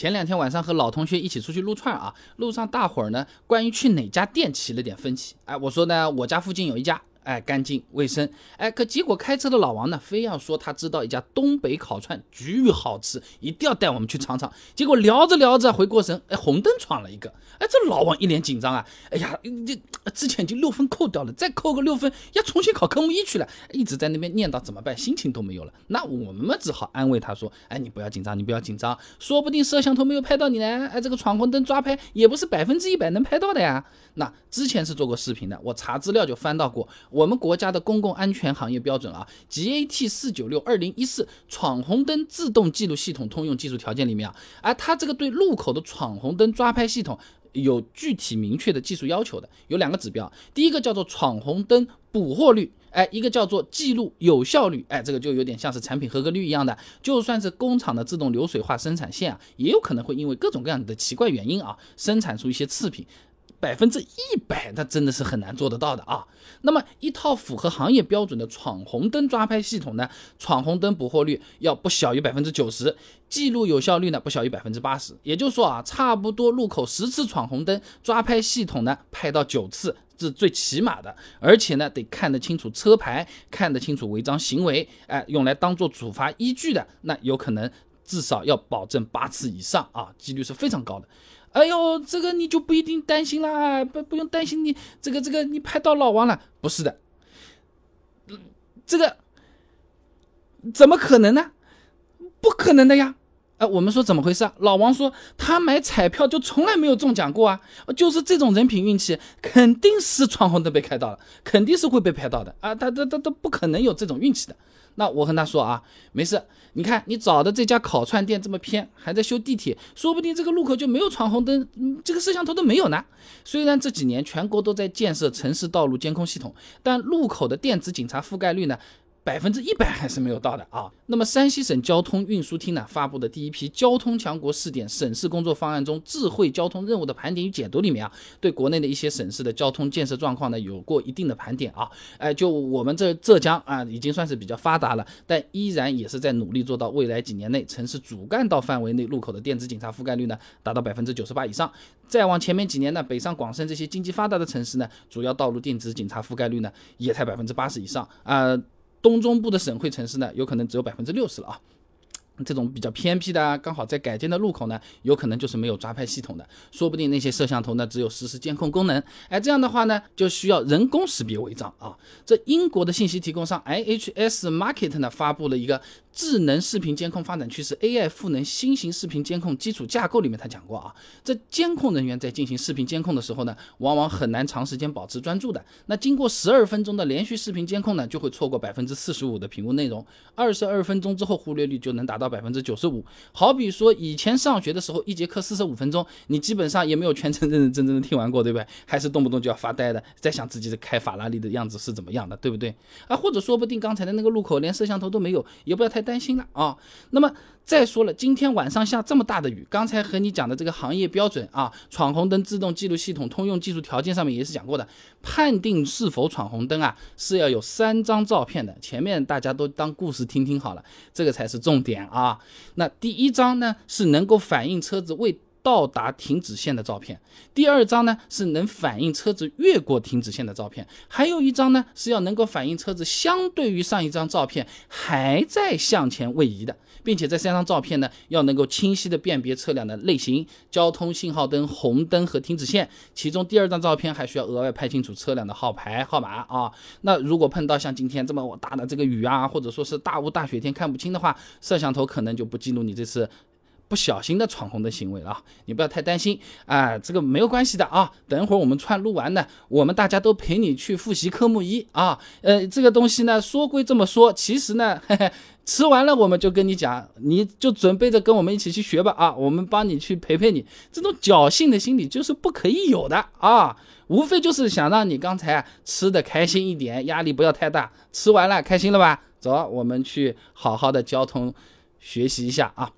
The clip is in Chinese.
前两天晚上和老同学一起出去撸串啊，路上大伙儿呢关于去哪家店起了点分歧。哎，我说呢，我家附近有一家。哎，干净卫生，哎，可结果开车的老王呢，非要说他知道一家东北烤串巨好吃，一定要带我们去尝尝。结果聊着聊着回过神，哎，红灯闯了一个，哎，这老王一脸紧张啊，哎呀，这之前就六分扣掉了，再扣个六分，要重新考科目一去了，一直在那边念叨怎么办，心情都没有了。那我们只好安慰他说，哎，你不要紧张，你不要紧张，说不定摄像头没有拍到你呢，哎，这个闯红灯抓拍也不是百分之一百能拍到的呀。那之前是做过视频的，我查资料就翻到过。我们国家的公共安全行业标准啊，GAT 四九六二零一四闯红灯自动记录系统通用技术条件里面啊，而它这个对路口的闯红灯抓拍系统有具体明确的技术要求的，有两个指标，第一个叫做闯红灯捕获率，哎，一个叫做记录有效率，哎，这个就有点像是产品合格率一样的，就算是工厂的自动流水化生产线啊，也有可能会因为各种各样的奇怪原因啊，生产出一些次品。百分之一百，那真的是很难做得到的啊。那么一套符合行业标准的闯红灯抓拍系统呢，闯红灯捕获率要不小于百分之九十，记录有效率呢不小于百分之八十。也就是说啊，差不多路口十次闯红灯抓拍系统呢拍到九次是最起码的，而且呢得看得清楚车牌，看得清楚违章行为，哎，用来当做处罚依据的，那有可能至少要保证八次以上啊，几率是非常高的。哎呦，这个你就不一定担心啦，不不用担心你这个这个你拍到老王了，不是的，这个怎么可能呢？不可能的呀！哎，我们说怎么回事啊？老王说他买彩票就从来没有中奖过啊，就是这种人品运气，肯定是闯红灯被开到了，肯定是会被拍到的啊，他他他他不可能有这种运气的。那我跟他说啊，没事，你看你找的这家烤串店这么偏，还在修地铁，说不定这个路口就没有闯红灯，这个摄像头都没有呢。虽然这几年全国都在建设城市道路监控系统，但路口的电子警察覆盖率呢？百分之一百还是没有到的啊。那么山西省交通运输厅呢发布的第一批交通强国试点省市工作方案中，智慧交通任务的盘点与解读里面啊，对国内的一些省市的交通建设状况呢有过一定的盘点啊。哎，就我们这浙江啊，已经算是比较发达了，但依然也是在努力做到未来几年内城市主干道范围内路口的电子警察覆盖率呢达到百分之九十八以上。再往前面几年呢，北上广深这些经济发达的城市呢，主要道路电子警察覆盖率呢也才百分之八十以上啊。东中部的省会城市呢，有可能只有百分之六十了啊。这种比较偏僻的，刚好在改建的路口呢，有可能就是没有抓拍系统的，说不定那些摄像头呢只有实时监控功能。哎，这样的话呢，就需要人工识别违章啊。这英国的信息提供商 IHS Market 呢发布了一个智能视频监控发展趋势 AI 赋能新型视频监控基础架构里面，他讲过啊，这监控人员在进行视频监控的时候呢，往往很难长时间保持专注的。那经过十二分钟的连续视频监控呢，就会错过百分之四十五的屏幕内容，二十二分钟之后忽略率就能达到。百分之九十五，好比说以前上学的时候，一节课四十五分钟，你基本上也没有全程认认真真的听完过，对不对？还是动不动就要发呆的，在想自己的开法拉利的样子是怎么样的，对不对？啊，或者说不定刚才的那个路口连摄像头都没有，也不要太担心了啊。那么再说了，今天晚上下这么大的雨，刚才和你讲的这个行业标准啊，闯红灯自动记录系统通用技术条件上面也是讲过的，判定是否闯红灯啊，是要有三张照片的。前面大家都当故事听听好了，这个才是重点啊。啊，那第一张呢是能够反映车子未到达停止线的照片，第二张呢是能反映车子越过停止线的照片，还有一张呢是要能够反映车子相对于上一张照片还在向前位移的，并且这三张照片呢要能够清晰的辨别车辆的类型、交通信号灯、红灯和停止线。其中第二张照片还需要额外拍清楚车辆的号牌号码啊。那如果碰到像今天这么大的这个雨啊，或者说是大雾大雪天看不清的话，摄像头可能就不记录你这次。不小心的闯红灯行为了啊，你不要太担心啊，这个没有关系的啊。等会儿我们串录完呢，我们大家都陪你去复习科目一啊。呃，这个东西呢，说归这么说，其实呢，嘿嘿，吃完了我们就跟你讲，你就准备着跟我们一起去学吧啊，我们帮你去陪陪你。这种侥幸的心理就是不可以有的啊，无非就是想让你刚才吃的开心一点，压力不要太大。吃完了开心了吧？走，我们去好好的交通学习一下啊。